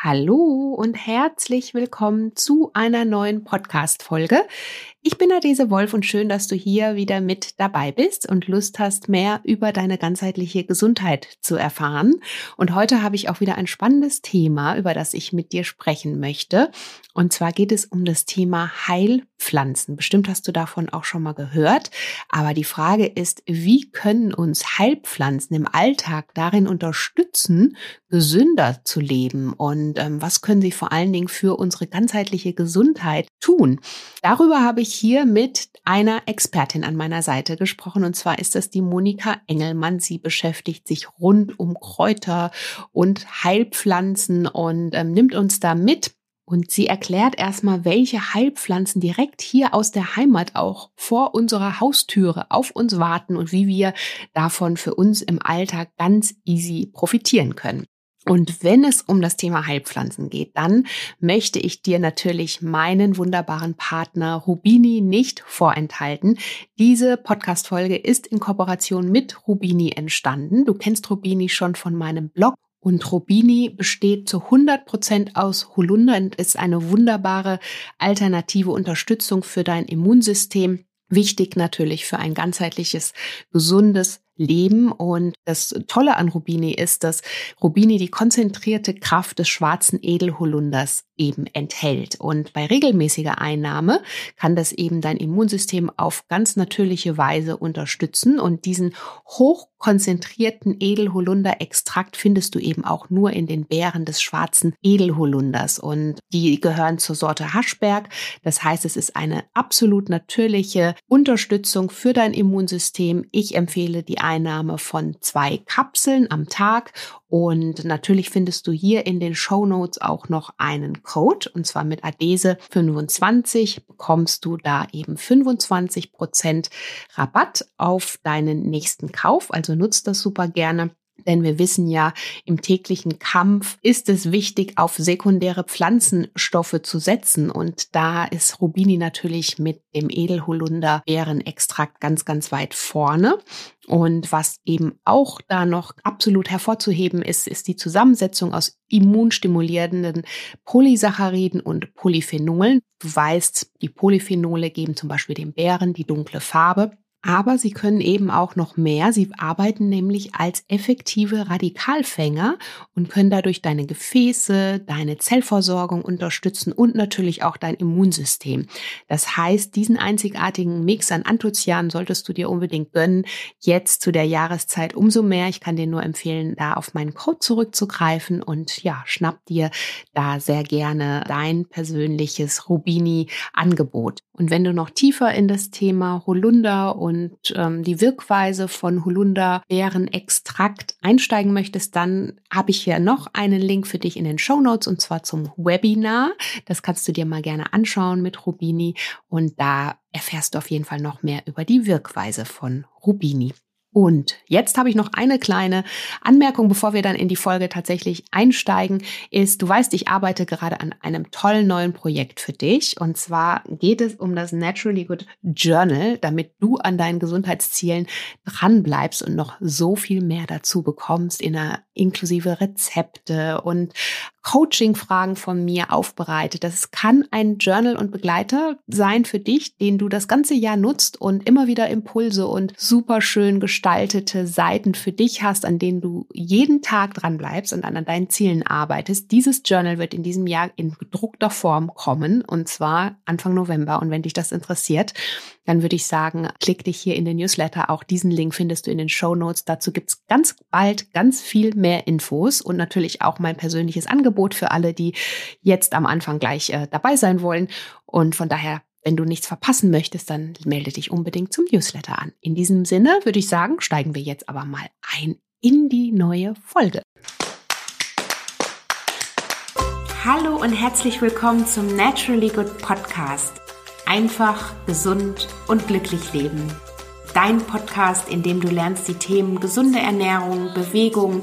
Hallo und herzlich willkommen zu einer neuen Podcast-Folge. Ich bin Adese Wolf und schön, dass du hier wieder mit dabei bist und Lust hast, mehr über deine ganzheitliche Gesundheit zu erfahren. Und heute habe ich auch wieder ein spannendes Thema, über das ich mit dir sprechen möchte. Und zwar geht es um das Thema Heilpflanzen. Bestimmt hast du davon auch schon mal gehört. Aber die Frage ist, wie können uns Heilpflanzen im Alltag darin unterstützen, gesünder zu leben? Und ähm, was können sie vor allen Dingen für unsere ganzheitliche Gesundheit tun? Darüber habe ich hier mit einer Expertin an meiner Seite gesprochen und zwar ist das die Monika Engelmann. Sie beschäftigt sich rund um Kräuter und Heilpflanzen und ähm, nimmt uns da mit. Und sie erklärt erstmal, welche Heilpflanzen direkt hier aus der Heimat auch vor unserer Haustüre auf uns warten und wie wir davon für uns im Alltag ganz easy profitieren können. Und wenn es um das Thema Heilpflanzen geht, dann möchte ich dir natürlich meinen wunderbaren Partner Rubini nicht vorenthalten. Diese Podcast-Folge ist in Kooperation mit Rubini entstanden. Du kennst Rubini schon von meinem Blog und Rubini besteht zu 100 Prozent aus Holunder und ist eine wunderbare alternative Unterstützung für dein Immunsystem. Wichtig natürlich für ein ganzheitliches, gesundes leben. Und das Tolle an Rubini ist, dass Rubini die konzentrierte Kraft des schwarzen Edelholunders eben enthält. Und bei regelmäßiger Einnahme kann das eben dein Immunsystem auf ganz natürliche Weise unterstützen. Und diesen hochkonzentrierten Edelholunder-Extrakt findest du eben auch nur in den Beeren des schwarzen Edelholunders. Und die gehören zur Sorte Haschberg. Das heißt, es ist eine absolut natürliche Unterstützung für dein Immunsystem. Ich empfehle die Einnahme von zwei Kapseln am Tag. Und natürlich findest du hier in den Show Notes auch noch einen Code und zwar mit Adese 25 bekommst du da eben 25 Prozent Rabatt auf deinen nächsten Kauf. Also nutzt das super gerne. Denn wir wissen ja, im täglichen Kampf ist es wichtig, auf sekundäre Pflanzenstoffe zu setzen. Und da ist Rubini natürlich mit dem Edelholunder Beerenextrakt ganz, ganz weit vorne. Und was eben auch da noch absolut hervorzuheben ist, ist die Zusammensetzung aus immunstimulierenden Polysacchariden und Polyphenolen. Du weißt, die Polyphenole geben zum Beispiel den Beeren die dunkle Farbe. Aber sie können eben auch noch mehr. Sie arbeiten nämlich als effektive Radikalfänger und können dadurch deine Gefäße, deine Zellversorgung unterstützen und natürlich auch dein Immunsystem. Das heißt, diesen einzigartigen Mix an Anthozianen solltest du dir unbedingt gönnen. Jetzt zu der Jahreszeit umso mehr. Ich kann dir nur empfehlen, da auf meinen Code zurückzugreifen und ja, schnapp dir da sehr gerne dein persönliches Rubini-Angebot. Und wenn du noch tiefer in das Thema Holunder und ähm, die Wirkweise von Holunderbeerenextrakt einsteigen möchtest, dann habe ich hier noch einen Link für dich in den Show Notes und zwar zum Webinar. Das kannst du dir mal gerne anschauen mit Rubini und da erfährst du auf jeden Fall noch mehr über die Wirkweise von Rubini. Und jetzt habe ich noch eine kleine Anmerkung, bevor wir dann in die Folge tatsächlich einsteigen, ist, du weißt, ich arbeite gerade an einem tollen neuen Projekt für dich. Und zwar geht es um das Naturally Good Journal, damit du an deinen Gesundheitszielen dranbleibst und noch so viel mehr dazu bekommst, in einer inklusive Rezepte und Coaching-Fragen von mir aufbereitet. Das kann ein Journal und Begleiter sein für dich, den du das ganze Jahr nutzt und immer wieder Impulse und super schön gestaltete Seiten für dich hast, an denen du jeden Tag dran bleibst und an deinen Zielen arbeitest. Dieses Journal wird in diesem Jahr in gedruckter Form kommen und zwar Anfang November. Und wenn dich das interessiert, dann würde ich sagen, klick dich hier in den Newsletter. Auch diesen Link findest du in den Show Notes. Dazu gibt's ganz bald ganz viel mehr Infos und natürlich auch mein persönliches Angebot für alle, die jetzt am Anfang gleich äh, dabei sein wollen. Und von daher wenn du nichts verpassen möchtest, dann melde dich unbedingt zum Newsletter an. In diesem Sinne würde ich sagen, steigen wir jetzt aber mal ein in die neue Folge. Hallo und herzlich willkommen zum Naturally Good Podcast. Einfach, gesund und glücklich leben. Dein Podcast, in dem du lernst, die Themen gesunde Ernährung, Bewegung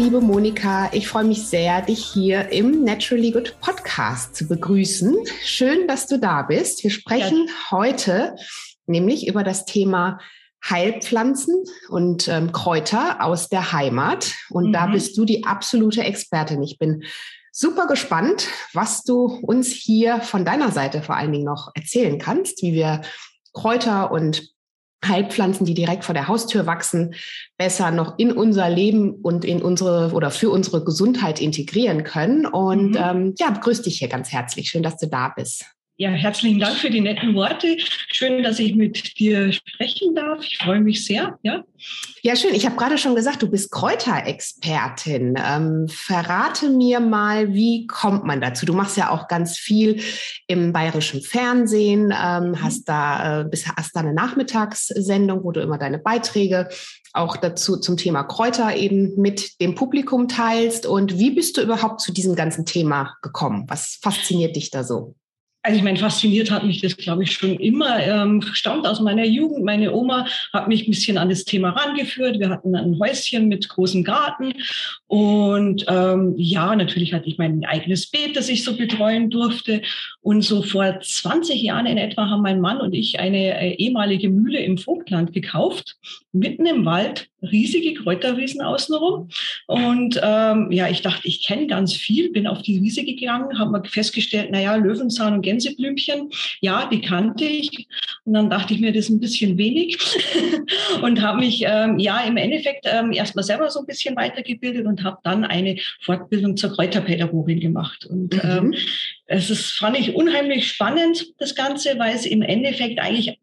Liebe Monika, ich freue mich sehr, dich hier im Naturally Good Podcast zu begrüßen. Schön, dass du da bist. Wir sprechen ja. heute nämlich über das Thema Heilpflanzen und ähm, Kräuter aus der Heimat. Und mhm. da bist du die absolute Expertin. Ich bin super gespannt, was du uns hier von deiner Seite vor allen Dingen noch erzählen kannst, wie wir Kräuter und Heilpflanzen, die direkt vor der Haustür wachsen, besser noch in unser Leben und in unsere oder für unsere Gesundheit integrieren können. Und mhm. ähm, ja, begrüße dich hier ganz herzlich. Schön, dass du da bist. Ja, herzlichen Dank für die netten Worte. Schön, dass ich mit dir sprechen darf. Ich freue mich sehr. Ja, ja schön. Ich habe gerade schon gesagt, du bist Kräuterexpertin. Ähm, verrate mir mal, wie kommt man dazu? Du machst ja auch ganz viel im bayerischen Fernsehen, ähm, mhm. hast da äh, bist, hast da eine Nachmittagssendung, wo du immer deine Beiträge auch dazu zum Thema Kräuter eben mit dem Publikum teilst. Und wie bist du überhaupt zu diesem ganzen Thema gekommen? Was fasziniert dich da so? Also ich meine, fasziniert hat mich das, glaube ich, schon immer. Ähm, stammt aus meiner Jugend. Meine Oma hat mich ein bisschen an das Thema rangeführt. Wir hatten ein Häuschen mit großem Garten. Und ähm, ja, natürlich hatte ich mein eigenes Beet, das ich so betreuen durfte. Und so vor 20 Jahren in etwa haben mein Mann und ich eine äh, ehemalige Mühle im Vogtland gekauft, mitten im Wald riesige Kräuterwiesen außenrum. Und ähm, ja, ich dachte, ich kenne ganz viel, bin auf die Wiese gegangen, habe mal festgestellt, naja, Löwenzahn und Gänseblümchen, ja, die kannte ich. Und dann dachte ich mir, das ist ein bisschen wenig und habe mich ähm, ja im Endeffekt ähm, erstmal selber so ein bisschen weitergebildet und habe dann eine Fortbildung zur Kräuterpädagogin gemacht. Und mhm. ähm, es ist, fand ich unheimlich spannend, das Ganze, weil es im Endeffekt eigentlich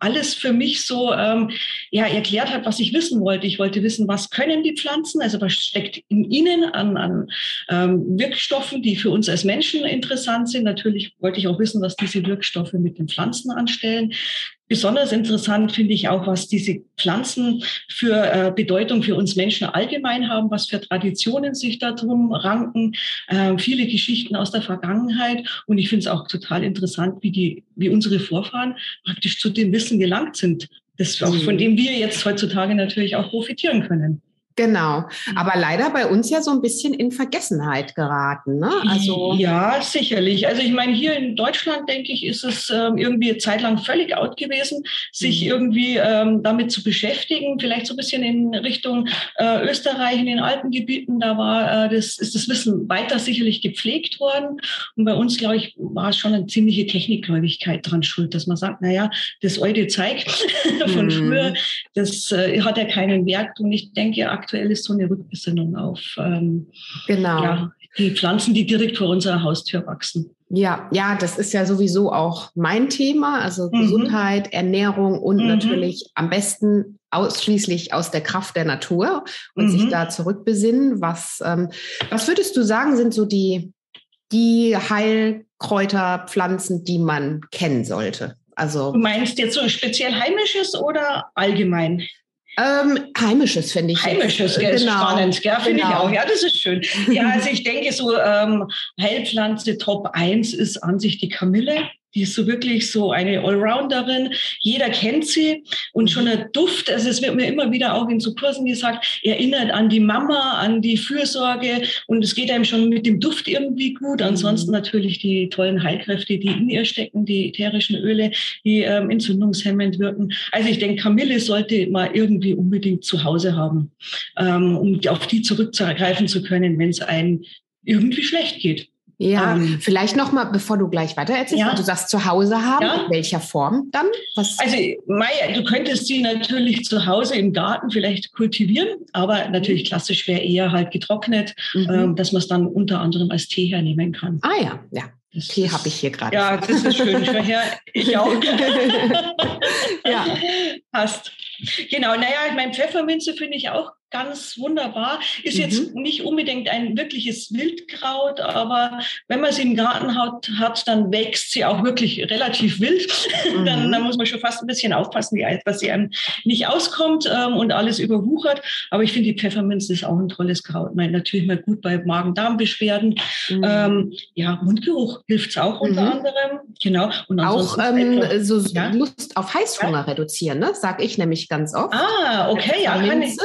alles für mich so ähm, ja, erklärt hat, was ich wissen wollte. Ich wollte wissen, was können die Pflanzen, also was steckt in ihnen an, an ähm, Wirkstoffen, die für uns als Menschen interessant sind. Natürlich wollte ich auch wissen, was diese Wirkstoffe mit den Pflanzen anstellen. Besonders interessant finde ich auch, was diese Pflanzen für äh, Bedeutung für uns Menschen allgemein haben, was für Traditionen sich darum ranken, äh, viele Geschichten aus der Vergangenheit. Und ich finde es auch total interessant, wie die, wie unsere Vorfahren praktisch zu dem Wissen gelangt sind, das, von mhm. dem wir jetzt heutzutage natürlich auch profitieren können. Genau, mhm. aber leider bei uns ja so ein bisschen in Vergessenheit geraten. Ne? Also ja, sicherlich. Also ich meine, hier in Deutschland, denke ich, ist es ähm, irgendwie zeitlang völlig out gewesen, sich mhm. irgendwie ähm, damit zu beschäftigen. Vielleicht so ein bisschen in Richtung äh, Österreich, in den Alpengebieten, da war äh, das, ist das Wissen weiter sicherlich gepflegt worden. Und bei uns, glaube ich, war es schon eine ziemliche Technikgläubigkeit dran schuld, dass man sagt, naja, das alte Zeug von mhm. früher, das äh, hat ja keinen Wert. Und ich denke, aktuell ist so eine Rückbesinnung auf ähm, genau. Ja, die Pflanzen, die direkt vor unserer Haustür wachsen. Ja, ja, das ist ja sowieso auch mein Thema, also mhm. Gesundheit, Ernährung und mhm. natürlich am besten ausschließlich aus der Kraft der Natur und mhm. sich da zurückbesinnen. Was, ähm, was würdest du sagen, sind so die, die Heilkräuter, Pflanzen, die man kennen sollte? Also, du meinst jetzt so speziell heimisches oder allgemein? Ähm, heimisches finde ich. Heimisches, gell, genau. spannend, gell, finde genau. ich auch. Ja, das ist schön. Ja, also ich denke so, ähm, Heilpflanze Top 1 ist an sich die Kamille. Die ist so wirklich so eine Allrounderin. Jeder kennt sie und schon der Duft, also es wird mir immer wieder auch in so Kursen gesagt, erinnert an die Mama, an die Fürsorge und es geht einem schon mit dem Duft irgendwie gut. Ansonsten mhm. natürlich die tollen Heilkräfte, die in ihr stecken, die ätherischen Öle, die ähm, entzündungshemmend wirken. Also ich denke, Kamille sollte man irgendwie unbedingt zu Hause haben, ähm, um auf die zurückzugreifen zu können, wenn es einem irgendwie schlecht geht. Ja, ähm, vielleicht noch mal, bevor du gleich weiter erzählst, ja. du sagst zu Hause haben, ja. in welcher Form dann? Was? Also, Maya, du könntest sie natürlich zu Hause im Garten vielleicht kultivieren, aber natürlich klassisch wäre eher halt getrocknet, mhm. ähm, dass man es dann unter anderem als Tee hernehmen kann. Ah ja, ja. Das Tee habe ich hier gerade. Ja, das ist schön. Ich, her, ich auch. ja. Passt. Genau, naja, ich meine, Pfefferminze finde ich auch ganz wunderbar. Ist mhm. jetzt nicht unbedingt ein wirkliches Wildkraut, aber wenn man sie im Garten hat, hat dann wächst sie auch wirklich relativ wild. Mhm. dann, dann, muss man schon fast ein bisschen aufpassen, wie, dass sie einem nicht auskommt ähm, und alles überwuchert. Aber ich finde, die Pfefferminze ist auch ein tolles Kraut. Meine, natürlich mal gut bei Magen-Darm-Beschwerden. Mhm. Ähm, ja, Mundgeruch hilft es auch unter mhm. anderem. Genau. Und auch ähm, so ja? Lust auf Heißhunger ja? reduzieren, ne? sag ich nämlich ganz oft. Ah, okay, ja, kann ich.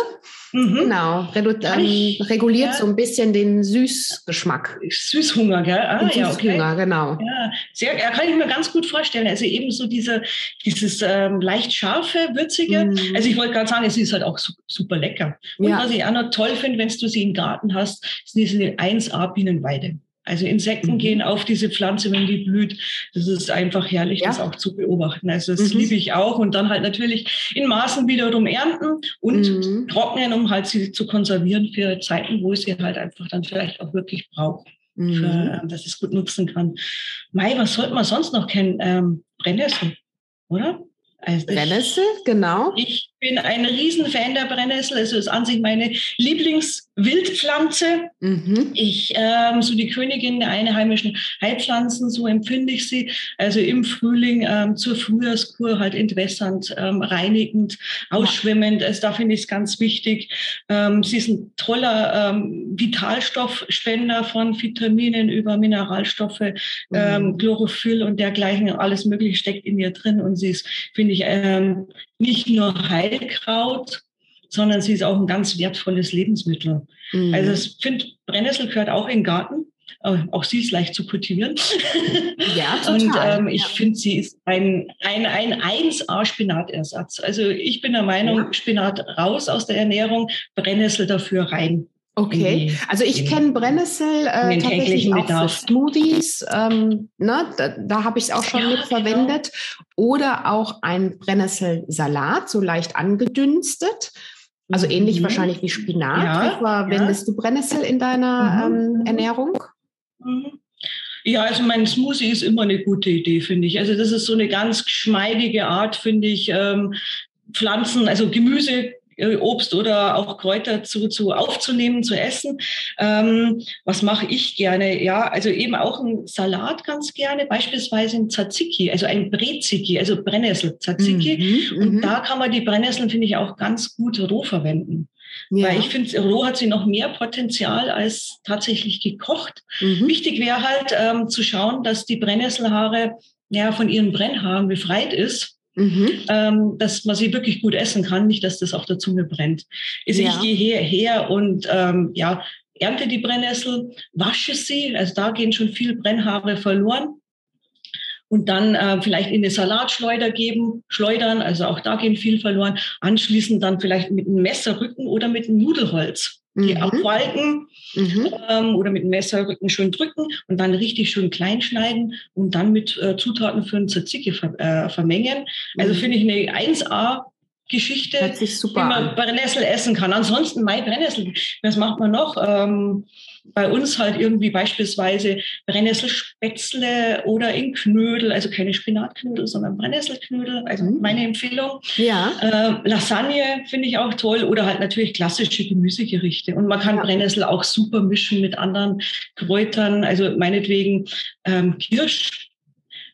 Mhm. Genau, Redu ähm, reguliert ja. so ein bisschen den Süßgeschmack. Süßhunger, gell? Ah, ja, okay. genau. Ja, sehr, ja, kann ich mir ganz gut vorstellen. Also eben so diese, dieses ähm, leicht scharfe, würzige. Mhm. Also ich wollte gerade sagen, es ist halt auch super lecker. Und ja. was ich auch noch toll finde, wenn du sie im Garten hast, ist diese 1A Bienenweide. Also Insekten mhm. gehen auf diese Pflanze, wenn die blüht. Das ist einfach herrlich, ja. das auch zu beobachten. Also das mhm. liebe ich auch. Und dann halt natürlich in Maßen wiederum ernten und mhm. trocknen, um halt sie zu konservieren für Zeiten, wo ich sie halt einfach dann vielleicht auch wirklich brauche. Für, mhm. dass ich es gut nutzen kann. Mai, was sollte man sonst noch kennen? Ähm, Brennnessel, oder? Also Brennnessel, genau. Ich bin ein Riesenfan der Brennnessel. Also ist an sich meine Lieblingswildpflanze. Mhm. Ich, ähm, so die Königin der einheimischen Heilpflanzen, so empfinde ich sie. Also im Frühling ähm, zur Frühjahrskur halt entwässernd, ähm, reinigend, ausschwimmend. Also da finde ich es ganz wichtig. Ähm, sie ist ein toller ähm, Vitalstoffspender von Vitaminen über Mineralstoffe, mhm. ähm, Chlorophyll und dergleichen. Alles Mögliche steckt in ihr drin und sie ist, finde ich, nicht nur Heilkraut, sondern sie ist auch ein ganz wertvolles Lebensmittel. Mhm. Also ich finde, Brennnessel gehört auch in den Garten. Auch sie ist leicht zu kultivieren. Ja, total. Und ähm, ich ja. finde, sie ist ein, ein, ein 1A-Spinatersatz. Also ich bin der Meinung, ja. Spinat raus aus der Ernährung, Brennnessel dafür rein. Okay, also ich kenne Brennnessel äh, tatsächlich auch für Smoothies. Ähm, ne, da, da habe ich es auch schon ja, mit genau. verwendet. Genau. Oder auch ein Brennnesselsalat, so leicht angedünstet. Also ähnlich mhm. wahrscheinlich wie Spinat. Ja, Verwendest ja. du Brennnessel in deiner mhm. ähm, Ernährung? Mhm. Ja, also mein Smoothie ist immer eine gute Idee, finde ich. Also das ist so eine ganz geschmeidige Art, finde ich, ähm, Pflanzen, also Gemüse Obst oder auch Kräuter zu, zu aufzunehmen, zu essen. Ähm, was mache ich gerne? Ja, also eben auch ein Salat ganz gerne, beispielsweise ein Tzatziki, also ein Breziki, also Brennnessel Tzatziki. Mhm, Und mhm. da kann man die Brennnesseln, finde ich, auch ganz gut roh verwenden. Ja. Weil ich finde, roh hat sie noch mehr Potenzial als tatsächlich gekocht. Mhm. Wichtig wäre halt ähm, zu schauen, dass die Brennnesselhaare ja, von ihren Brennhaaren befreit ist Mhm. Ähm, dass man sie wirklich gut essen kann, nicht, dass das auf der Zunge brennt. Also ja. ich gehe hierher und ähm, ja, ernte die Brennnessel, wasche sie, also da gehen schon viel Brennhaare verloren. Und dann äh, vielleicht in eine Salatschleuder geben, schleudern, also auch da gehen viel verloren. Anschließend dann vielleicht mit einem Messerrücken oder mit einem Nudelholz die mhm. abwalken mhm. ähm, oder mit dem Messerrücken schön drücken und dann richtig schön klein schneiden und dann mit äh, Zutaten für ein Tzatziki ver äh, vermengen. Also mhm. finde ich eine 1A Geschichte, wie man Brennnessel essen kann. Ansonsten Mai Brennnessel, was macht man noch? Ähm, bei uns halt irgendwie beispielsweise Brennnesselspätzle oder in Knödel, also keine Spinatknödel, sondern Brennnesselknödel, also mhm. meine Empfehlung. Ja. Äh, Lasagne finde ich auch toll oder halt natürlich klassische Gemüsegerichte. Und man kann ja. Brennnessel auch super mischen mit anderen Kräutern, also meinetwegen ähm, Kirsch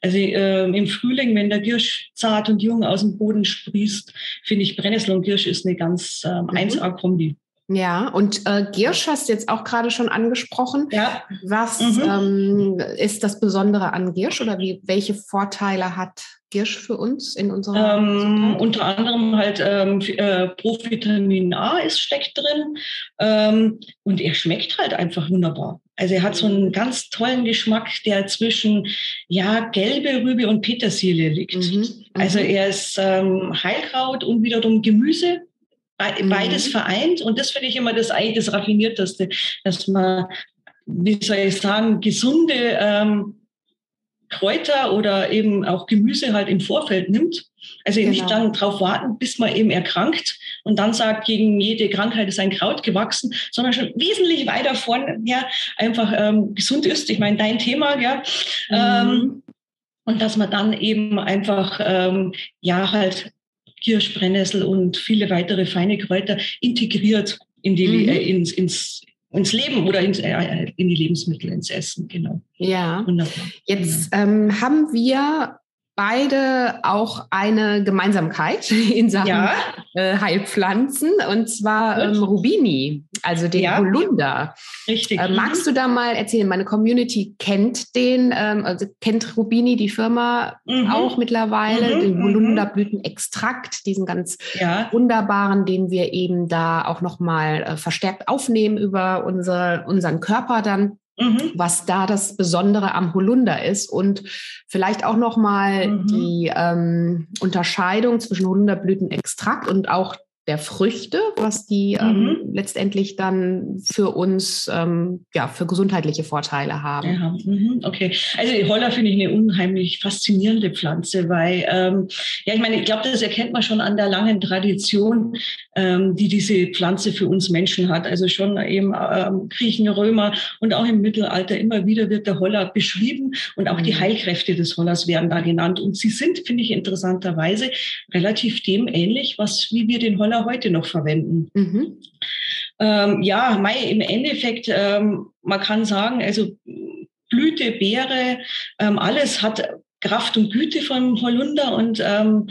also äh, im Frühling, wenn der Girsch zart und jung aus dem Boden sprießt, finde ich Brennnessel und Girsch ist eine ganz ähm, mhm. 1A-Kombi. Ja, und äh, Giersch hast du jetzt auch gerade schon angesprochen. Ja. Was mhm. ähm, ist das Besondere an Giersch oder wie, welche Vorteile hat Giersch für uns in unserer ähm, Unter anderem halt ähm, äh, Provitamin A ist steckt drin ähm, und er schmeckt halt einfach wunderbar. Also er hat so einen ganz tollen Geschmack, der zwischen ja gelbe Rübe und Petersilie liegt. Mhm. Also mhm. er ist ähm, Heilkraut und wiederum Gemüse beides mhm. vereint. Und das finde ich immer das eigentlich das Raffinierteste, dass man, wie soll ich sagen, gesunde ähm, Kräuter oder eben auch Gemüse halt im Vorfeld nimmt. Also genau. nicht dann darauf warten, bis man eben erkrankt und dann sagt, gegen jede Krankheit ist ein Kraut gewachsen, sondern schon wesentlich weiter vorne ja, einfach ähm, gesund ist. Ich meine, dein Thema, ja. Mhm. Ähm, und dass man dann eben einfach, ähm, ja, halt Kirsch, Brennnessel und viele weitere feine Kräuter integriert in die, mhm. äh, ins, ins, ins Leben oder ins, äh, in die Lebensmittel, ins Essen, genau. Ja. Wunderbar. Jetzt ähm, haben wir beide auch eine Gemeinsamkeit in Sachen ja. äh, Heilpflanzen und zwar ähm, Rubini, also den ja. Holunder. Richtig. Äh, magst du da mal erzählen? Meine Community kennt den, ähm, also kennt Rubini, die Firma mhm. auch mittlerweile, mhm. den mhm. Holunderblütenextrakt, diesen ganz ja. wunderbaren, den wir eben da auch nochmal äh, verstärkt aufnehmen über unser, unseren Körper dann. Mhm. was da das Besondere am Holunder ist und vielleicht auch nochmal mhm. die ähm, Unterscheidung zwischen Holunderblütenextrakt und auch der Früchte, was die ähm, mhm. ähm, letztendlich dann für uns ähm, ja für gesundheitliche Vorteile haben. Ja, mhm, okay, also die Holler finde ich eine unheimlich faszinierende Pflanze, weil ähm, ja, ich meine, ich glaube, das erkennt man schon an der langen Tradition, ähm, die diese Pflanze für uns Menschen hat. Also schon eben ähm, Griechen, Römer und auch im Mittelalter immer wieder wird der Holler beschrieben und auch mhm. die Heilkräfte des Hollers werden da genannt und sie sind, finde ich interessanterweise relativ dem ähnlich, was wie wir den Holler Roller heute noch verwenden. Mhm. Ähm, ja, Mai, im Endeffekt, ähm, man kann sagen, also Blüte, Beere, ähm, alles hat Kraft und Güte vom Holunder und ähm,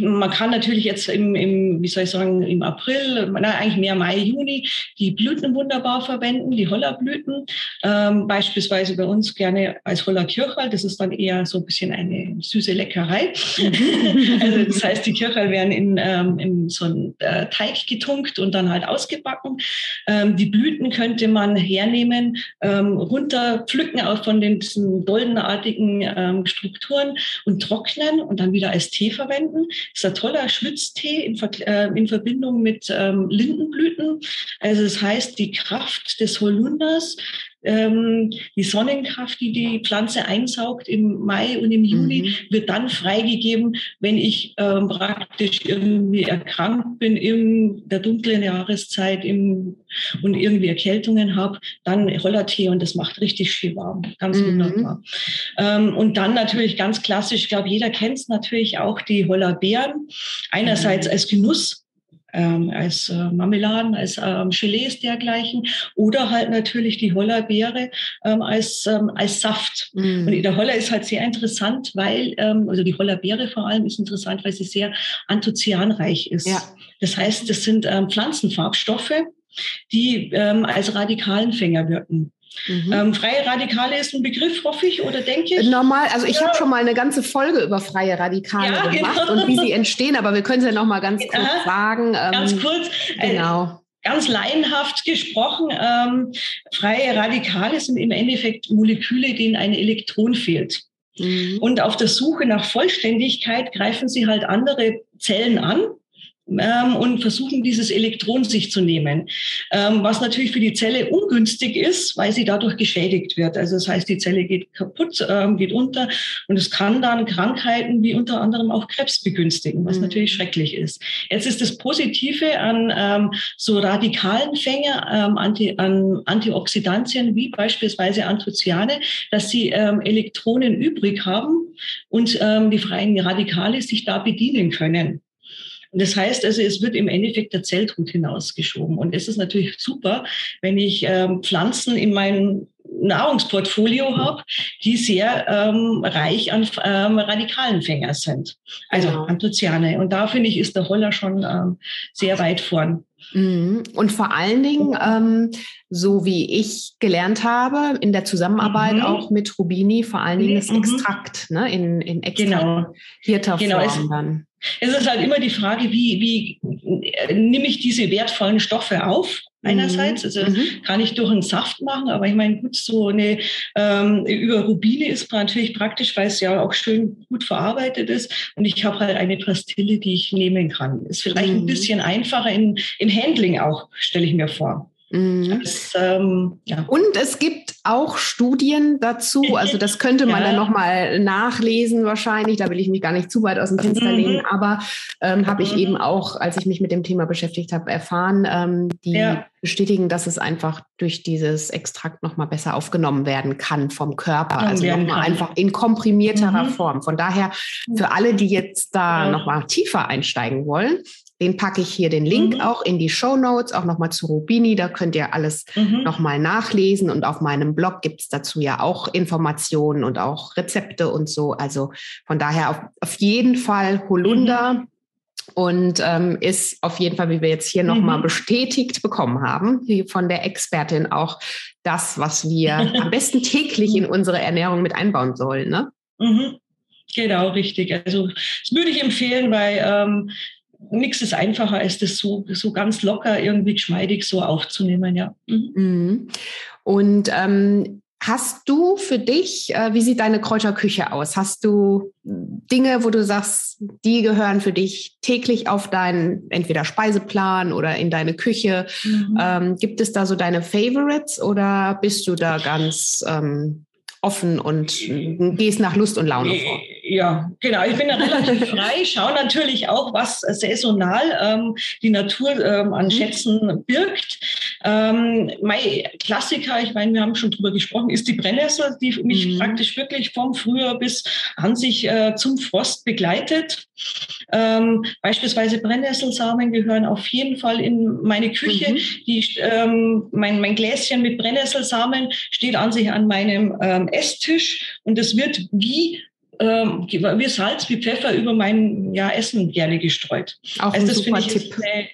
man kann natürlich jetzt im, im, wie soll ich sagen, im April, na, eigentlich mehr Mai, Juni, die Blüten wunderbar verwenden, die Hollerblüten. Ähm, beispielsweise bei uns gerne als Hollerkirchel. Das ist dann eher so ein bisschen eine süße Leckerei. Mhm. also das heißt, die Kirchel werden in, ähm, in so einen äh, Teig getunkt und dann halt ausgebacken. Ähm, die Blüten könnte man hernehmen, ähm, runter pflücken auch von den diesen doldenartigen ähm, Strukturen und trocknen und dann wieder als Tee verwenden. Ist ein toller Schwitztee in, äh, in Verbindung mit ähm, Lindenblüten. Also das heißt, die Kraft des Holunders ähm, die Sonnenkraft, die die Pflanze einsaugt im Mai und im Juli, mhm. wird dann freigegeben, wenn ich ähm, praktisch irgendwie erkrankt bin in der dunklen Jahreszeit im, und irgendwie Erkältungen habe, dann Hollertee und das macht richtig schön warm. Ganz mhm. wunderbar. Ähm, und dann natürlich ganz klassisch, ich glaube, jeder kennt es natürlich auch, die Hollerbeeren. Einerseits mhm. als Genuss ähm, als äh, Marmeladen, als ähm, Gelees dergleichen oder halt natürlich die Hollerbeere ähm, als, ähm, als Saft. Mm. Und der Holler ist halt sehr interessant, weil, ähm, also die Hollerbeere vor allem ist interessant, weil sie sehr anthozianreich ist. Ja. Das heißt, das sind ähm, Pflanzenfarbstoffe, die ähm, als Radikalenfänger wirken. Mhm. Ähm, freie Radikale ist ein Begriff, hoffe ich, oder denke ich? Normal, also ich ja. habe schon mal eine ganze Folge über freie Radikale ja, gemacht genau. und wie sie entstehen, aber wir können es ja noch mal ganz kurz ja, sagen. Ähm, ganz kurz. Äh, genau. Ganz laienhaft gesprochen, ähm, freie Radikale sind im Endeffekt Moleküle, denen ein Elektron fehlt. Mhm. Und auf der Suche nach Vollständigkeit greifen sie halt andere Zellen an, und versuchen, dieses Elektron sich zu nehmen, ähm, was natürlich für die Zelle ungünstig ist, weil sie dadurch geschädigt wird. Also das heißt, die Zelle geht kaputt, ähm, geht unter und es kann dann Krankheiten wie unter anderem auch Krebs begünstigen, was mhm. natürlich schrecklich ist. Jetzt ist das Positive an ähm, so radikalen Fänger, ähm, an Antioxidantien wie beispielsweise Anthocyane, dass sie ähm, Elektronen übrig haben und die freien Radikale sich da bedienen können. Das heißt also, es wird im Endeffekt der Zelltod hinausgeschoben. Und es ist natürlich super, wenn ich ähm, Pflanzen in meinem Nahrungsportfolio habe, die sehr ähm, reich an ähm, Radikalenfänger sind, also genau. Anthocyane. Und da finde ich, ist der Holler schon ähm, sehr weit vorn. Mhm. Und vor allen Dingen, ähm, so wie ich gelernt habe, in der Zusammenarbeit mhm. auch mit Rubini, vor allen Dingen das mhm. Extrakt, ne, in, in extrahierter genau. genau. Dann. Es ist halt immer die Frage, wie, wie äh, nehme ich diese wertvollen Stoffe auf? Einerseits, mhm. also mhm. kann ich durch einen Saft machen, aber ich meine, gut, so eine ähm, über Rubine ist natürlich praktisch, weil es ja auch schön gut verarbeitet ist. Und ich habe halt eine Pastille, die ich nehmen kann. Ist vielleicht mhm. ein bisschen einfacher in, in Handling auch, stelle ich mir vor. Mhm. Das, ähm, ja. Und es gibt auch Studien dazu, also das könnte man ja. dann nochmal nachlesen wahrscheinlich, da will ich mich gar nicht zu weit aus dem Fenster mhm. lehnen, aber ähm, habe ich mhm. eben auch, als ich mich mit dem Thema beschäftigt habe, erfahren, ähm, die ja. bestätigen, dass es einfach durch dieses Extrakt nochmal besser aufgenommen werden kann vom Körper, also nochmal einfach in komprimierterer mhm. Form. Von daher, für alle, die jetzt da ja. nochmal tiefer einsteigen wollen, den packe ich hier den Link mhm. auch in die Show Notes, auch nochmal zu Rubini. Da könnt ihr alles mhm. nochmal nachlesen. Und auf meinem Blog gibt es dazu ja auch Informationen und auch Rezepte und so. Also von daher auf, auf jeden Fall Holunder. Mhm. Und ähm, ist auf jeden Fall, wie wir jetzt hier nochmal mhm. bestätigt bekommen haben, von der Expertin auch das, was wir am besten täglich in unsere Ernährung mit einbauen sollen. Ne? Mhm. Genau, richtig. Also das würde ich empfehlen, weil ähm, nichts ist einfacher, als das so, so ganz locker, irgendwie geschmeidig so aufzunehmen, ja. Mhm. mhm. Und ähm, hast du für dich, äh, wie sieht deine Kräuterküche aus? Hast du Dinge, wo du sagst, die gehören für dich täglich auf deinen entweder Speiseplan oder in deine Küche? Mhm. Ähm, gibt es da so deine Favorites oder bist du da ganz ähm, offen und gehst nach Lust und Laune vor. Ja, genau. Ich bin da relativ frei, schaue natürlich auch, was saisonal ähm, die Natur ähm, an mhm. Schätzen birgt. Ähm, mein Klassiker, ich meine, wir haben schon drüber gesprochen, ist die Brennnessel, die mich mhm. praktisch wirklich vom Frühjahr bis an sich äh, zum Frost begleitet. Ähm, beispielsweise Brennnesselsamen gehören auf jeden Fall in meine Küche. Mhm. Die, ähm, mein, mein Gläschen mit Brennnesselsamen steht an sich an meinem ähm, Esstisch und es wird wie ähm, wie Salz, wie Pfeffer über mein ja, Essen gerne gestreut. Auch also das finde ich Tipp. eine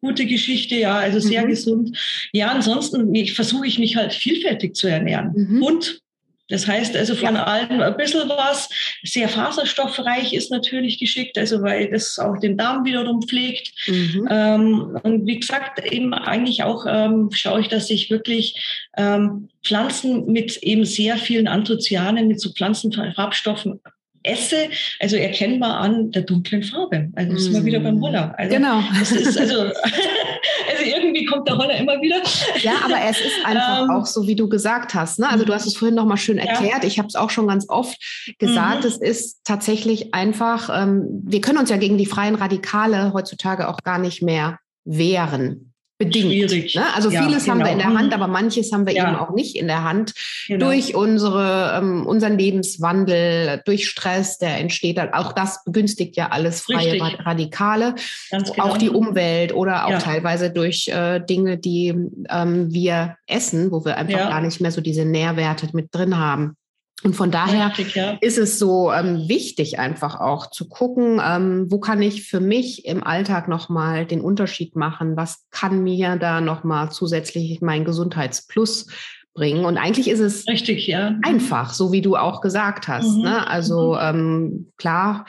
gute Geschichte, ja, also sehr mhm. gesund. Ja, ansonsten versuche ich mich halt vielfältig zu ernähren. Mhm. Und das heißt also von ja. allem ein bisschen was. Sehr faserstoffreich ist natürlich geschickt, also weil das auch den Darm wiederum pflegt. Mhm. Ähm, und wie gesagt, eben eigentlich auch ähm, schaue ich, dass ich wirklich ähm, Pflanzen mit eben sehr vielen Anthocyanen, mit so Pflanzenfarbstoffen esse, also erkennbar an der dunklen Farbe. Also mm. sind wir wieder beim Holler. Also genau. Das ist also, also irgendwie kommt der Holler immer wieder. Ja, aber es ist einfach ähm, auch so, wie du gesagt hast. Ne? Also du hast es vorhin noch mal schön erklärt. Ja. Ich habe es auch schon ganz oft gesagt. Mhm. Es ist tatsächlich einfach, ähm, wir können uns ja gegen die freien Radikale heutzutage auch gar nicht mehr wehren bedingt. Schwierig. Ne? Also ja, vieles genau. haben wir in der Hand, mhm. aber manches haben wir ja. eben auch nicht in der Hand genau. durch unsere ähm, unseren Lebenswandel, durch Stress, der entsteht. Auch das begünstigt ja alles freie Richtig. Radikale, genau. auch die Umwelt oder auch ja. teilweise durch äh, Dinge, die ähm, wir essen, wo wir einfach gar nicht mehr so diese Nährwerte mit drin haben. Und von daher Richtig, ja. ist es so ähm, wichtig, einfach auch zu gucken, ähm, wo kann ich für mich im Alltag nochmal den Unterschied machen? Was kann mir da nochmal zusätzlich mein Gesundheitsplus bringen? Und eigentlich ist es Richtig, ja. einfach, so wie du auch gesagt hast. Mhm. Ne? Also mhm. ähm, klar,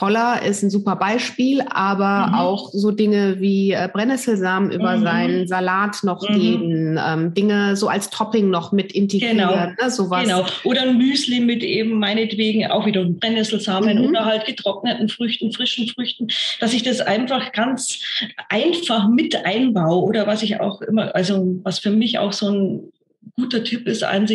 Holler ist ein super Beispiel, aber mhm. auch so Dinge wie äh, Brennnesselsamen über mhm. seinen Salat noch mhm. geben, ähm, Dinge so als Topping noch mit integrieren, genau. ne, sowas. Genau. Oder ein Müsli mit eben meinetwegen auch wieder Brennnesselsamen mhm. oder halt getrockneten Früchten, frischen Früchten, dass ich das einfach ganz einfach mit einbaue oder was ich auch immer, also was für mich auch so ein guter Tipp ist, ein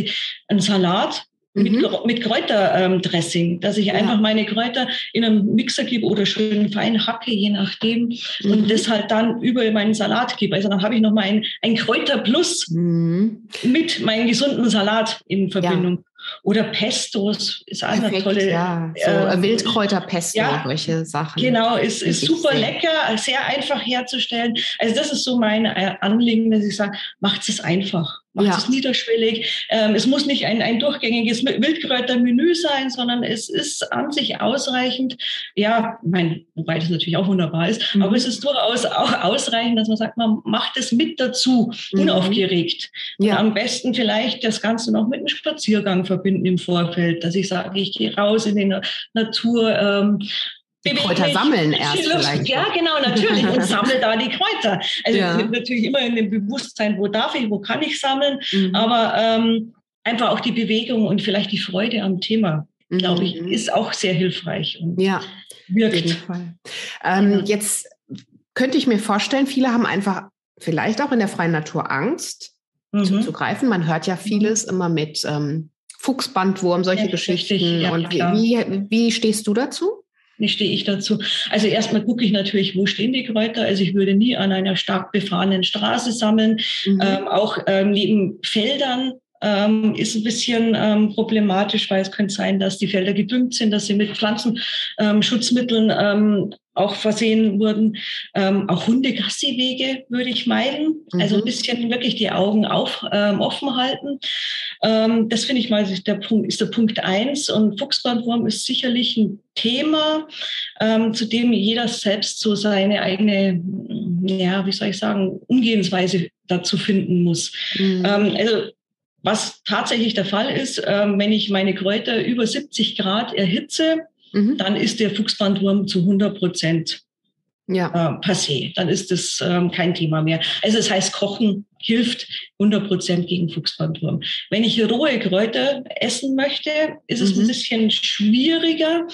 Salat mit, mhm. mit Kräuterdressing, dass ich ja. einfach meine Kräuter in einem Mixer gebe oder schön fein hacke, je nachdem, mhm. und das halt dann über meinen Salat gebe. Also dann habe ich noch mal ein, ein Kräuterplus mhm. mit meinem gesunden Salat in Verbindung. Ja. Oder Pestos ist auch Perfekt, eine tolle. Ja, so äh, Wildkräuterpesto, ja, solche Sachen. Genau, ist, ist super lecker, sehr einfach herzustellen. Also das ist so mein äh, Anliegen, dass ich sage, macht es einfach macht ja. es niederschwellig. Ähm, es muss nicht ein, ein durchgängiges Wildkräutermenü sein, sondern es ist an sich ausreichend. Ja, mein, wobei das natürlich auch wunderbar ist, mhm. aber es ist durchaus auch ausreichend, dass man sagt, man macht es mit dazu, mhm. unaufgeregt. Ja. Am besten vielleicht das Ganze noch mit einem Spaziergang verbinden im Vorfeld, dass ich sage, ich gehe raus in die Natur, ähm, die Kräuter sammeln erst vielleicht. Ja, genau, natürlich. Und sammle da die Kräuter. Also ja. natürlich immer in dem Bewusstsein, wo darf ich, wo kann ich sammeln, mhm. aber ähm, einfach auch die Bewegung und vielleicht die Freude am Thema, mhm. glaube ich, ist auch sehr hilfreich. Und ja, wirkt. auf jeden Fall. Ähm, ja. Jetzt könnte ich mir vorstellen, viele haben einfach vielleicht auch in der freien Natur Angst mhm. zuzugreifen. Man hört ja vieles immer mit ähm, Fuchsbandwurm, solche ja, Geschichten. Und wie, wie stehst du dazu? Wie stehe ich dazu? Also erstmal gucke ich natürlich, wo stehen die Kräuter. Also ich würde nie an einer stark befahrenen Straße sammeln, mhm. ähm, auch ähm, neben Feldern ähm, ist ein bisschen ähm, problematisch, weil es könnte sein, dass die Felder gedüngt sind, dass sie mit Pflanzenschutzmitteln ähm, auch versehen wurden. Ähm, auch Hundegassiwege würde ich meiden. Mhm. Also ein bisschen wirklich die Augen auf, ähm, offen halten. Ähm, das finde ich mal der Punkt, ist der Punkt eins. Und Fuchsbandwurm ist sicherlich ein Thema, ähm, zu dem jeder selbst so seine eigene, ja, wie soll ich sagen, Umgehensweise dazu finden muss. Mhm. Ähm, also was tatsächlich der Fall ist, ähm, wenn ich meine Kräuter über 70 Grad erhitze, mhm. dann ist der Fuchsbandwurm zu 100 Prozent ja. äh, passé. Dann ist das ähm, kein Thema mehr. Also das heißt, Kochen hilft 100 Prozent gegen Fuchsbandwurm. Wenn ich rohe Kräuter essen möchte, ist es mhm. ein bisschen schwieriger.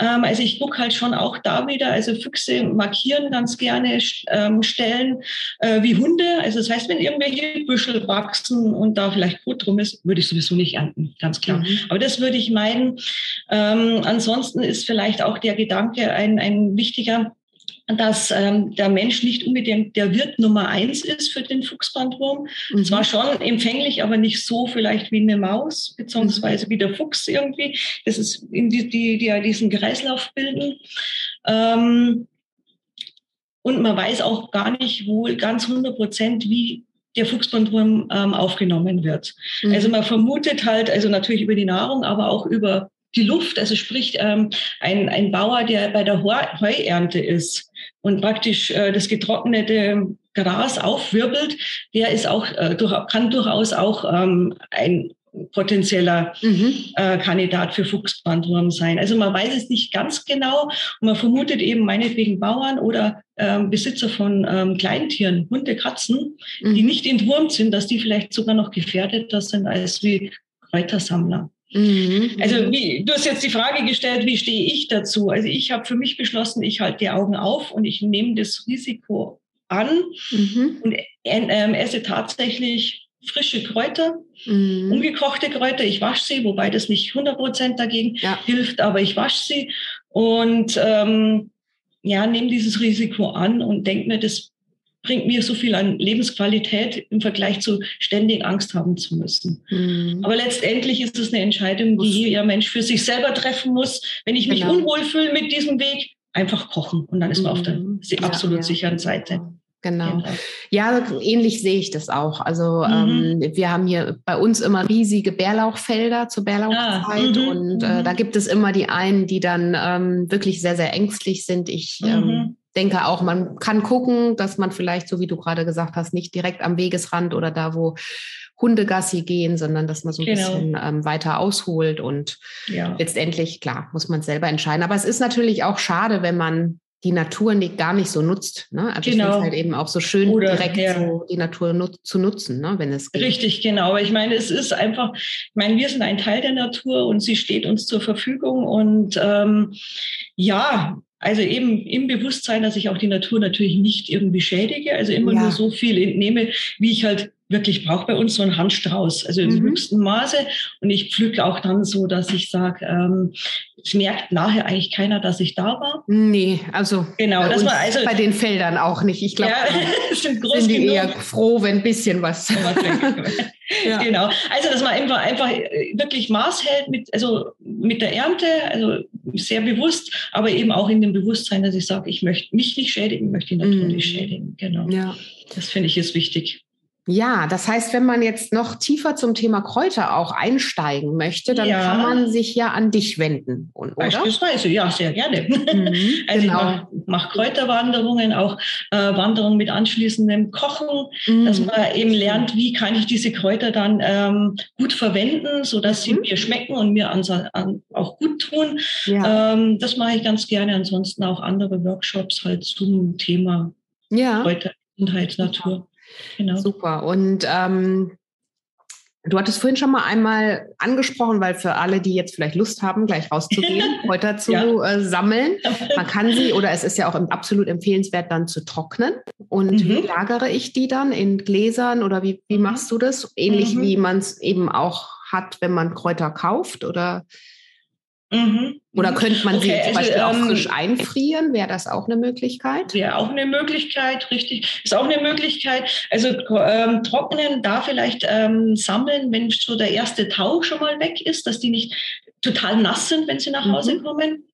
Ähm, also ich gucke halt schon auch da wieder, also Füchse markieren ganz gerne ähm, Stellen äh, wie Hunde. Also das heißt, wenn irgendwelche Büschel wachsen und da vielleicht Kot drum ist, würde ich sowieso nicht ernten, ganz klar. Mhm. Aber das würde ich meiden. Ähm, ansonsten ist vielleicht auch der Gedanke ein, ein wichtiger, dass ähm, der Mensch nicht unbedingt der Wirt Nummer eins ist für den Fuchsbandwurm. Mhm. Zwar schon empfänglich, aber nicht so vielleicht wie eine Maus, beziehungsweise wie der Fuchs irgendwie. Das ist in die, die, die ja diesen Kreislauf bilden. Ähm, und man weiß auch gar nicht wohl ganz 100 Prozent, wie der Fuchsbandwurm ähm, aufgenommen wird. Mhm. Also man vermutet halt, also natürlich über die Nahrung, aber auch über die Luft, also sprich ähm, ein, ein Bauer, der bei der Heuernte ist und praktisch äh, das getrocknete Gras aufwirbelt, der ist auch, äh, durch, kann durchaus auch ähm, ein potenzieller mhm. äh, Kandidat für Fuchsbrandwurm sein. Also man weiß es nicht ganz genau und man vermutet eben meinetwegen Bauern oder ähm, Besitzer von ähm, Kleintieren, Hunde, Katzen, mhm. die nicht entwurmt sind, dass die vielleicht sogar noch gefährdeter sind als wie Kräutersammler. Mhm. Also wie, du hast jetzt die Frage gestellt, wie stehe ich dazu? Also ich habe für mich beschlossen, ich halte die Augen auf und ich nehme das Risiko an mhm. und äh, esse tatsächlich frische Kräuter, mhm. ungekochte Kräuter. Ich wasche sie, wobei das nicht 100 Prozent dagegen ja. hilft, aber ich wasche sie und ähm, ja, nehme dieses Risiko an und denke mir, das bringt mir so viel an Lebensqualität im Vergleich zu ständig Angst haben zu müssen. Mhm. Aber letztendlich ist es eine Entscheidung, die jeder Mensch für sich selber treffen muss. Wenn ich mich genau. unwohl fühle mit diesem Weg, einfach kochen und dann ist man mhm. auf der mhm. absolut ja, sicheren Seite. Genau. genau. Ja, ähnlich sehe ich das auch. Also mhm. ähm, wir haben hier bei uns immer riesige Bärlauchfelder zur Bärlauchzeit ah, und äh, mhm. da gibt es immer die einen, die dann ähm, wirklich sehr, sehr ängstlich sind. Ich ähm, mhm denke auch, man kann gucken, dass man vielleicht, so wie du gerade gesagt hast, nicht direkt am Wegesrand oder da, wo Hundegassi gehen, sondern dass man so ein genau. bisschen ähm, weiter ausholt und ja. letztendlich, klar, muss man selber entscheiden. Aber es ist natürlich auch schade, wenn man die Natur nicht, gar nicht so nutzt. Ne? Also genau. ich finde halt eben auch so schön, Oder, direkt ja. so die Natur nut zu nutzen, ne? wenn es geht. Richtig, genau. Aber ich meine, es ist einfach, ich meine, wir sind ein Teil der Natur und sie steht uns zur Verfügung. Und ähm, ja, also eben im Bewusstsein, dass ich auch die Natur natürlich nicht irgendwie schädige, also immer ja. nur so viel entnehme, wie ich halt wirklich brauche bei uns so einen Handstrauß, also im mhm. höchsten Maße. Und ich pflücke auch dann so, dass ich sage, ähm, es merkt nachher eigentlich keiner, dass ich da war. Nee, also, genau, bei, man also bei den Feldern auch nicht. Ich glaube, ja, sind, sind die genug. eher froh, wenn ein bisschen was. ja. Genau. Also, dass man einfach, einfach wirklich Maß hält mit, also mit der Ernte, also sehr bewusst, aber eben auch in dem Bewusstsein, dass ich sage, ich möchte mich nicht schädigen, möchte die Natur mm. nicht schädigen. Genau. Ja. Das finde ich ist wichtig. Ja, das heißt, wenn man jetzt noch tiefer zum Thema Kräuter auch einsteigen möchte, dann ja. kann man sich ja an dich wenden, oder? Beispielsweise, ja, sehr gerne. Mhm, also genau. ich mache mach Kräuterwanderungen, auch äh, Wanderungen mit anschließendem Kochen, mhm. dass man eben lernt, wie kann ich diese Kräuter dann ähm, gut verwenden, so dass sie mhm. mir schmecken und mir an, an, auch gut tun. Ja. Ähm, das mache ich ganz gerne. Ansonsten auch andere Workshops halt zum Thema ja. Kräuter, Gesundheit, Natur. Genau. Super. Und ähm, Du hattest vorhin schon mal einmal angesprochen, weil für alle, die jetzt vielleicht Lust haben, gleich rauszugehen, Kräuter zu ja. äh, sammeln, man kann sie oder es ist ja auch absolut empfehlenswert, dann zu trocknen. Und mhm. wie lagere ich die dann in Gläsern oder wie, wie mhm. machst du das? Ähnlich mhm. wie man es eben auch hat, wenn man Kräuter kauft oder? Mhm. Oder könnte man okay, sie zum also, Beispiel auch ähm, frisch einfrieren? Wäre das auch eine Möglichkeit? Wäre auch eine Möglichkeit, richtig. Ist auch eine Möglichkeit. Also ähm, trocknen, da vielleicht ähm, sammeln, wenn so der erste Tau schon mal weg ist, dass die nicht total nass sind, wenn sie nach Hause mhm. kommen.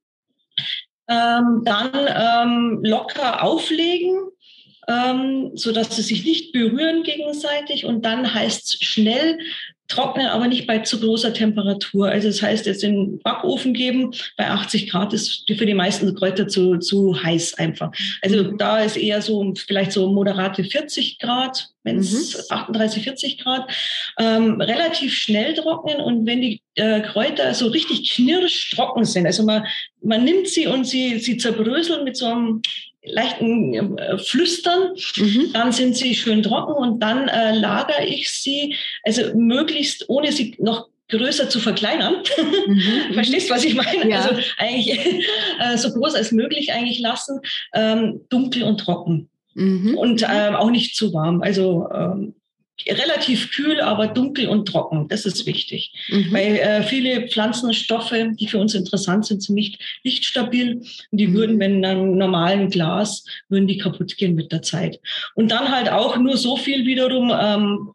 Ähm, dann ähm, locker auflegen, ähm, so dass sie sich nicht berühren gegenseitig und dann heißt es schnell trocknen, aber nicht bei zu großer Temperatur. Also das heißt, jetzt in den Backofen geben, bei 80 Grad ist für die meisten Kräuter zu, zu heiß einfach. Also mhm. da ist eher so vielleicht so moderate 40 Grad, wenn es mhm. 38, 40 Grad, ähm, relativ schnell trocknen und wenn die äh, Kräuter so richtig knirschtrocken sind, also man, man nimmt sie und sie, sie zerbröseln mit so einem leichten äh, Flüstern, mhm. dann sind sie schön trocken und dann äh, lagere ich sie, also möglichst ohne sie noch größer zu verkleinern. Mhm. Verstehst, was ich meine? Ja. Also eigentlich äh, so groß als möglich eigentlich lassen, ähm, dunkel und trocken. Mhm. Und ähm, auch nicht zu warm. Also ähm, relativ kühl, aber dunkel und trocken. Das ist wichtig. Mhm. Weil äh, viele Pflanzenstoffe, die für uns interessant sind, sind nicht lichtstabil. Und die mhm. würden, wenn in einem normalen Glas, würden die kaputt gehen mit der Zeit. Und dann halt auch nur so viel wiederum ähm,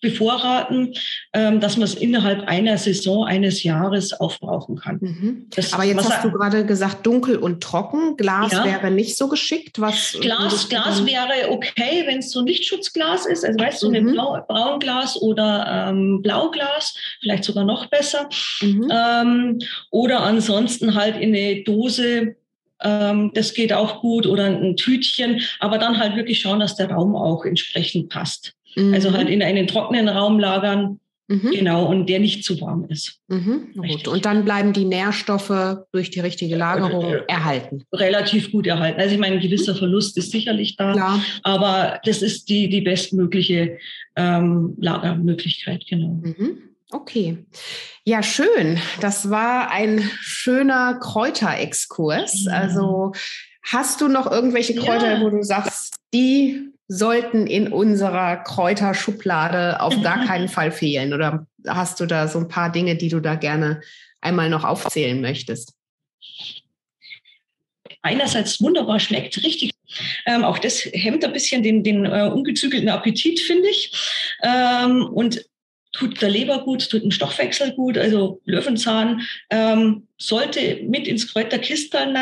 bevorraten, ähm, dass man es innerhalb einer Saison, eines Jahres aufbrauchen kann. Mhm. Das, Aber jetzt hast du gerade gesagt, dunkel und trocken. Glas ja. wäre nicht so geschickt. Was Glas, Glas wäre okay, wenn es so ein Lichtschutzglas ist. Also weißt du, mhm. ein Blau, Braunglas oder ähm, Blauglas, vielleicht sogar noch besser. Mhm. Ähm, oder ansonsten halt in eine Dose ähm, das geht auch gut oder ein Tütchen, aber dann halt wirklich schauen, dass der Raum auch entsprechend passt. Mhm. Also halt in einen trockenen Raum lagern. Mhm. Genau, und der nicht zu warm ist. Mhm, gut. Und dann bleiben die Nährstoffe durch die richtige Lagerung äh, erhalten. Relativ gut erhalten. Also ich meine, ein gewisser Verlust ist sicherlich da, Klar. aber das ist die, die bestmögliche ähm, Lagermöglichkeit, genau. Mhm. Okay. Ja, schön. Das war ein schöner Kräuterexkurs. Also hast du noch irgendwelche Kräuter, ja. wo du sagst, die sollten in unserer Kräuterschublade auf gar keinen Fall fehlen? Oder hast du da so ein paar Dinge, die du da gerne einmal noch aufzählen möchtest? Einerseits wunderbar schmeckt, richtig. Ähm, auch das hemmt ein bisschen den, den äh, ungezügelten Appetit, finde ich. Ähm, und tut der Leber gut, tut dem Stoffwechsel gut. Also Löwenzahn ähm, sollte mit ins Kräuterkistel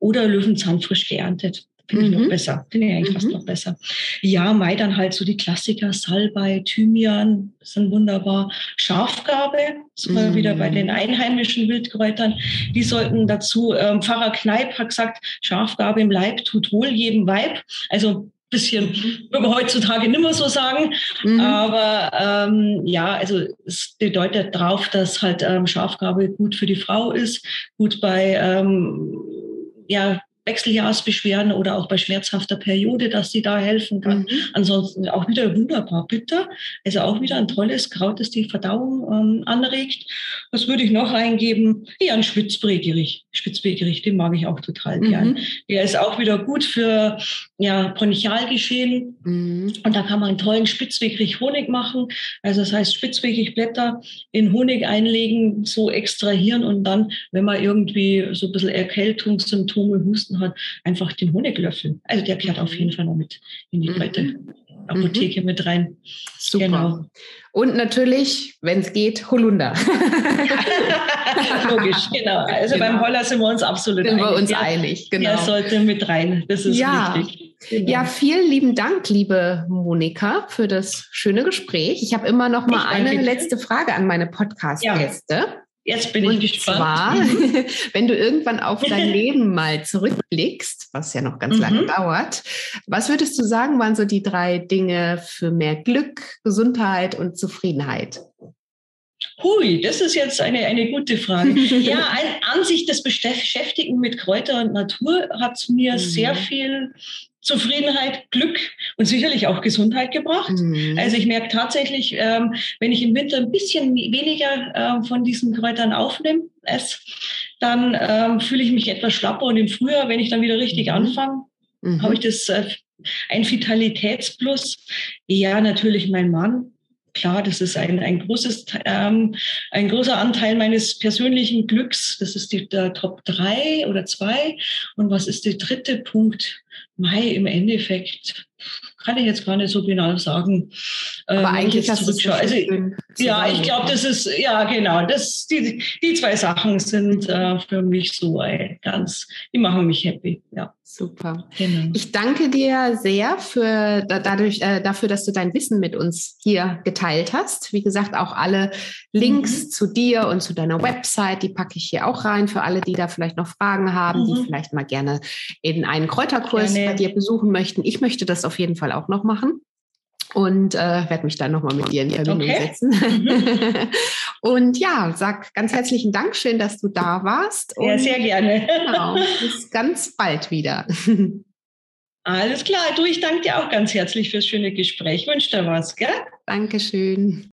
oder Löwenzahn frisch geerntet. Finde ich noch mhm. besser. Finde ich eigentlich mhm. fast noch besser. Ja, Mai dann halt so die Klassiker, Salbei, Thymian, sind wunderbar. Schafgabe, wir mhm. wieder bei den einheimischen Wildkräutern. Die sollten dazu, ähm, Pfarrer Kneip hat gesagt, Schafgabe im Leib tut wohl jedem Weib. Also bisschen, mhm. würde man heutzutage nicht mehr so sagen. Mhm. Aber ähm, ja, also es bedeutet drauf, dass halt ähm, Schafgabe gut für die Frau ist, gut bei ähm, ja, Wechseljahrsbeschwerden oder auch bei schmerzhafter Periode, dass sie da helfen kann. Mhm. Ansonsten auch wieder wunderbar bitter. Also auch wieder ein tolles Kraut, das die Verdauung ähm, anregt. Was würde ich noch reingeben? Ja, ein Spitzbregericht. Spitzbregericht, den mag ich auch total mhm. gern. Der ist auch wieder gut für ja, Bronchialgeschehen. Mhm. Und da kann man einen tollen Spitzwegrich Honig machen. Also das heißt Spitzwegrig Blätter in Honig einlegen, so extrahieren und dann, wenn man irgendwie so ein bisschen Erkältungssymptome, Husten hat, einfach den Honig löffeln. Also der gehört auf jeden Fall noch mit in die breite mhm. Apotheke mhm. mit rein. Super. Genau. Und natürlich, wenn es geht, Holunder. Logisch, genau. Also genau. beim Holler sind wir uns absolut sind einig. Sind wir uns einig, genau. Der sollte mit rein. Das ist ja. wichtig. Genau. Ja, vielen lieben Dank, liebe Monika, für das schöne Gespräch. Ich habe immer noch mal eine letzte Frage an meine Podcast-Gäste. Ja. Jetzt bin und ich gespannt. Zwar, wenn du irgendwann auf dein Leben mal zurückblickst, was ja noch ganz mhm. lange dauert, was würdest du sagen, waren so die drei Dinge für mehr Glück, Gesundheit und Zufriedenheit? Hui, das ist jetzt eine, eine gute Frage. ja, an, an sich das Beschäftigen mit Kräuter und Natur hat mir mhm. sehr viel Zufriedenheit, Glück und sicherlich auch Gesundheit gebracht. Mhm. Also ich merke tatsächlich, ähm, wenn ich im Winter ein bisschen weniger äh, von diesen Kräutern aufnehme, es, dann ähm, fühle ich mich etwas schlapper und im Frühjahr, wenn ich dann wieder richtig mhm. anfange, mhm. habe ich das äh, ein Vitalitätsplus. Ja, natürlich mein Mann. Klar, das ist ein, ein großes, ähm, ein großer Anteil meines persönlichen Glücks. Das ist die, der Top drei oder zwei. Und was ist der dritte Punkt? Mai im Endeffekt kann ich jetzt gar nicht so genau sagen. Aber äh, eigentlich hast du es also, Ja, ich glaube, das ist, ja genau, das, die, die zwei Sachen sind äh, für mich so äh, ganz, die machen mich happy, ja. Super. Genau. Ich danke dir sehr für dadurch, äh, dafür, dass du dein Wissen mit uns hier geteilt hast. Wie gesagt, auch alle Links mhm. zu dir und zu deiner Website, die packe ich hier auch rein für alle, die da vielleicht noch Fragen haben, mhm. die vielleicht mal gerne in einen Kräuterkurs gerne. bei dir besuchen möchten. Ich möchte das auf jeden Fall auch noch machen und äh, werde mich dann nochmal mit dir in Verbindung okay. setzen. Mhm. und ja, sag ganz herzlichen Dank, schön, dass du da warst. Ja, und, sehr gerne. genau, bis ganz bald wieder. Alles klar, du, ich danke dir auch ganz herzlich fürs schöne Gespräch. Wünsche dir was, gell? Dankeschön.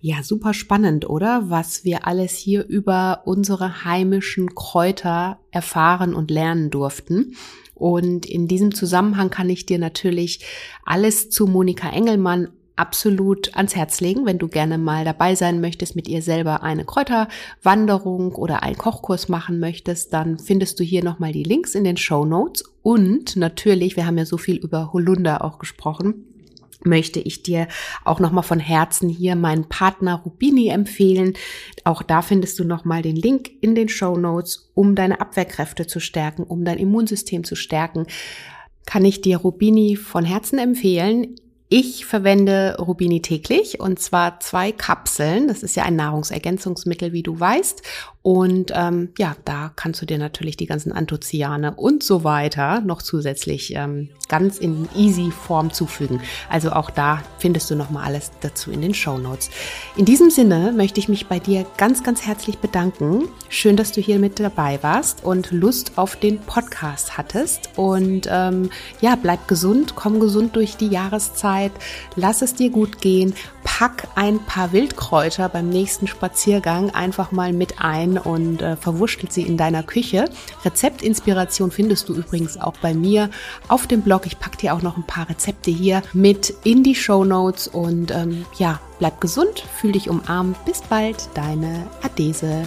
Ja, super spannend, oder? Was wir alles hier über unsere heimischen Kräuter erfahren und lernen durften. Und in diesem Zusammenhang kann ich dir natürlich alles zu Monika Engelmann absolut ans Herz legen, wenn du gerne mal dabei sein möchtest, mit ihr selber eine Kräuterwanderung oder einen Kochkurs machen möchtest, dann findest du hier nochmal die Links in den Show Notes. Und natürlich, wir haben ja so viel über Holunder auch gesprochen, möchte ich dir auch nochmal von Herzen hier meinen Partner Rubini empfehlen. Auch da findest du nochmal den Link in den Show Notes, um deine Abwehrkräfte zu stärken, um dein Immunsystem zu stärken. Kann ich dir Rubini von Herzen empfehlen. Ich verwende Rubini täglich und zwar zwei Kapseln. Das ist ja ein Nahrungsergänzungsmittel, wie du weißt. Und ähm, ja, da kannst du dir natürlich die ganzen Anthocyane und so weiter noch zusätzlich ähm, ganz in easy Form zufügen. Also auch da findest du nochmal alles dazu in den Show Notes. In diesem Sinne möchte ich mich bei dir ganz, ganz herzlich bedanken. Schön, dass du hier mit dabei warst und Lust auf den Podcast hattest. Und ähm, ja, bleib gesund, komm gesund durch die Jahreszeit, lass es dir gut gehen, pack ein paar Wildkräuter beim nächsten Spaziergang einfach mal mit ein und äh, verwurschtelt sie in deiner Küche. Rezeptinspiration findest du übrigens auch bei mir auf dem Blog. Ich packe dir auch noch ein paar Rezepte hier mit in die Show Notes und ähm, ja, bleib gesund, fühl dich umarmt. Bis bald, deine Adese.